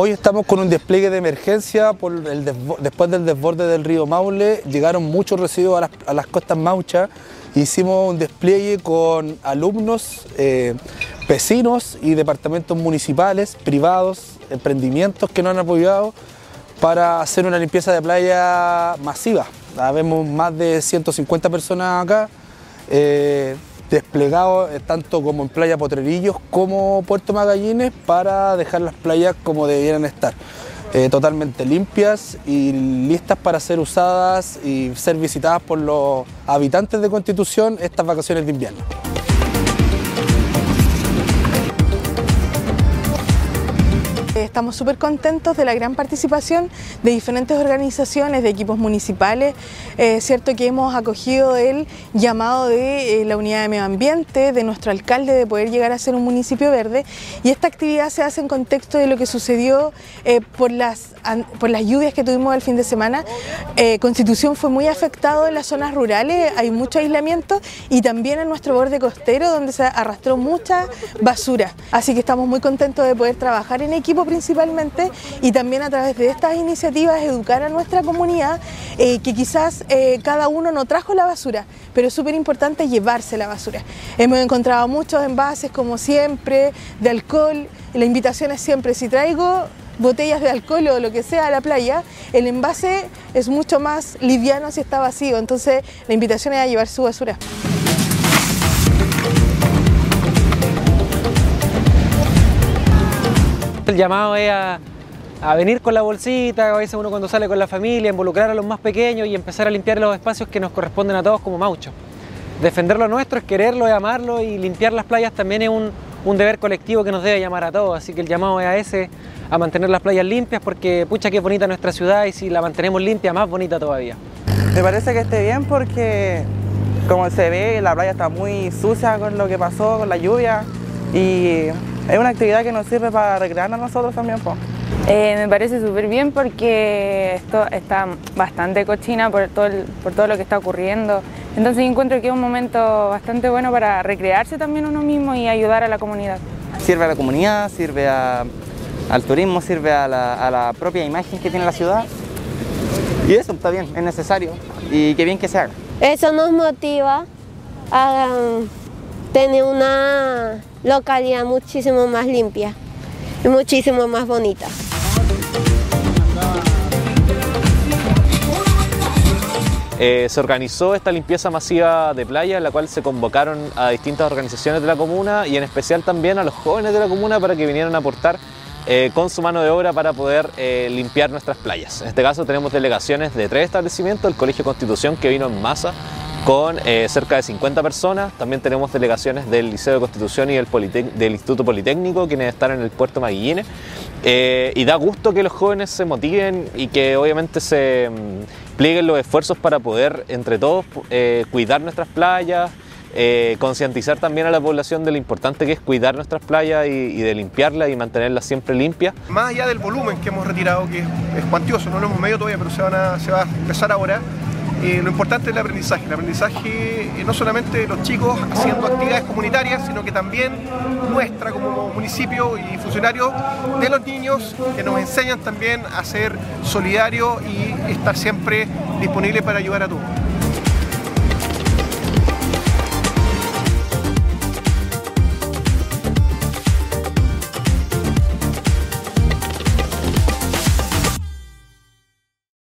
Hoy estamos con un despliegue de emergencia por el después del desborde del río Maule. Llegaron muchos residuos a las, costas mauchas. Hicimos un despliegue con alumnos, eh, vecinos y departamentos municipales, privados, emprendimientos que nos han apoyado para hacer una limpieza de playa masiva. Vemos más de 150 personas acá. Eh, desplegado eh, tanto como en Playa Potrerillos como Puerto Magallines para dejar las playas como debieran estar. Eh, totalmente limpias y listas para ser usadas y ser visitadas por los habitantes de Constitución estas vacaciones de invierno. Estamos súper contentos de la gran participación de diferentes organizaciones, de equipos municipales. Es cierto que hemos acogido el llamado de eh, la unidad de medio ambiente, de nuestro alcalde, de poder llegar a ser un municipio verde. Y esta actividad se hace en contexto de lo que sucedió eh, por, las, por las lluvias que tuvimos el fin de semana. Eh, Constitución fue muy afectado en las zonas rurales, hay mucho aislamiento y también en nuestro borde costero donde se arrastró mucha basura. Así que estamos muy contentos de poder trabajar en equipo principalmente y también a través de estas iniciativas educar a nuestra comunidad eh, que quizás eh, cada uno no trajo la basura, pero es súper importante llevarse la basura. Hemos encontrado muchos envases como siempre de alcohol, la invitación es siempre si traigo botellas de alcohol o lo que sea a la playa, el envase es mucho más liviano si está vacío, entonces la invitación es a llevar su basura. El llamado es a, venir con la bolsita, a veces uno cuando sale con la familia, involucrar a los más pequeños y empezar a limpiar los espacios que nos corresponden a todos como mauchos. Defender lo nuestro es quererlo, es amarlo y limpiar las playas también es un, deber colectivo que nos debe llamar a todos. Así que el llamado es a ese, a mantener las playas limpias porque pucha que bonita nuestra ciudad y si la mantenemos limpia, más bonita todavía. Me parece que esté bien porque como se ve, la playa está muy sucia con lo que pasó, con la lluvia y es una actividad que nos sirve para recrearnos nosotros también. Eh, me parece súper bien porque esto está bastante cochina por todo, por todo lo que está ocurriendo. Entonces encuentro que es un momento bastante bueno para recrearse también uno mismo y ayudar a la comunidad. Sirve a la comunidad, sirve al turismo, sirve a la, propia imagen que tiene la ciudad. Y eso está bien, es necesario y qué bien que se haga. Eso nos motiva a tener una localidad muchísimo más limpia y muchísimo más bonita. Eh, se organizó esta limpieza masiva de playa en la cual se convocaron a distintas organizaciones de la comuna y en especial también a los jóvenes de la comuna para que vinieran a aportar eh, con su mano de obra para poder eh, limpiar nuestras playas. En este caso tenemos delegaciones de tres establecimientos, el Colegio Constitución que vino en masa con eh, cerca de 50 personas. También tenemos delegaciones del Liceo de Constitución y del, Instituto Politécnico, quienes están en el puerto Maguillines. Eh, y da gusto que los jóvenes se motiven y que obviamente se mm, plieguen los esfuerzos para poder, entre todos, eh, cuidar nuestras playas, concientizar también a la población de lo importante que es cuidar nuestras playas y, de limpiarlas y mantenerlas siempre limpias. Más allá del volumen que hemos retirado, que es, cuantioso, no lo hemos medido todavía, pero se, se va a empezar ahora, eh, lo importante es el aprendizaje. El aprendizaje eh, no solamente de los chicos haciendo actividades comunitarias, sino que también nuestra como municipio y funcionarios de los niños que nos enseñan también a ser solidarios y estar siempre disponibles para ayudar a todos.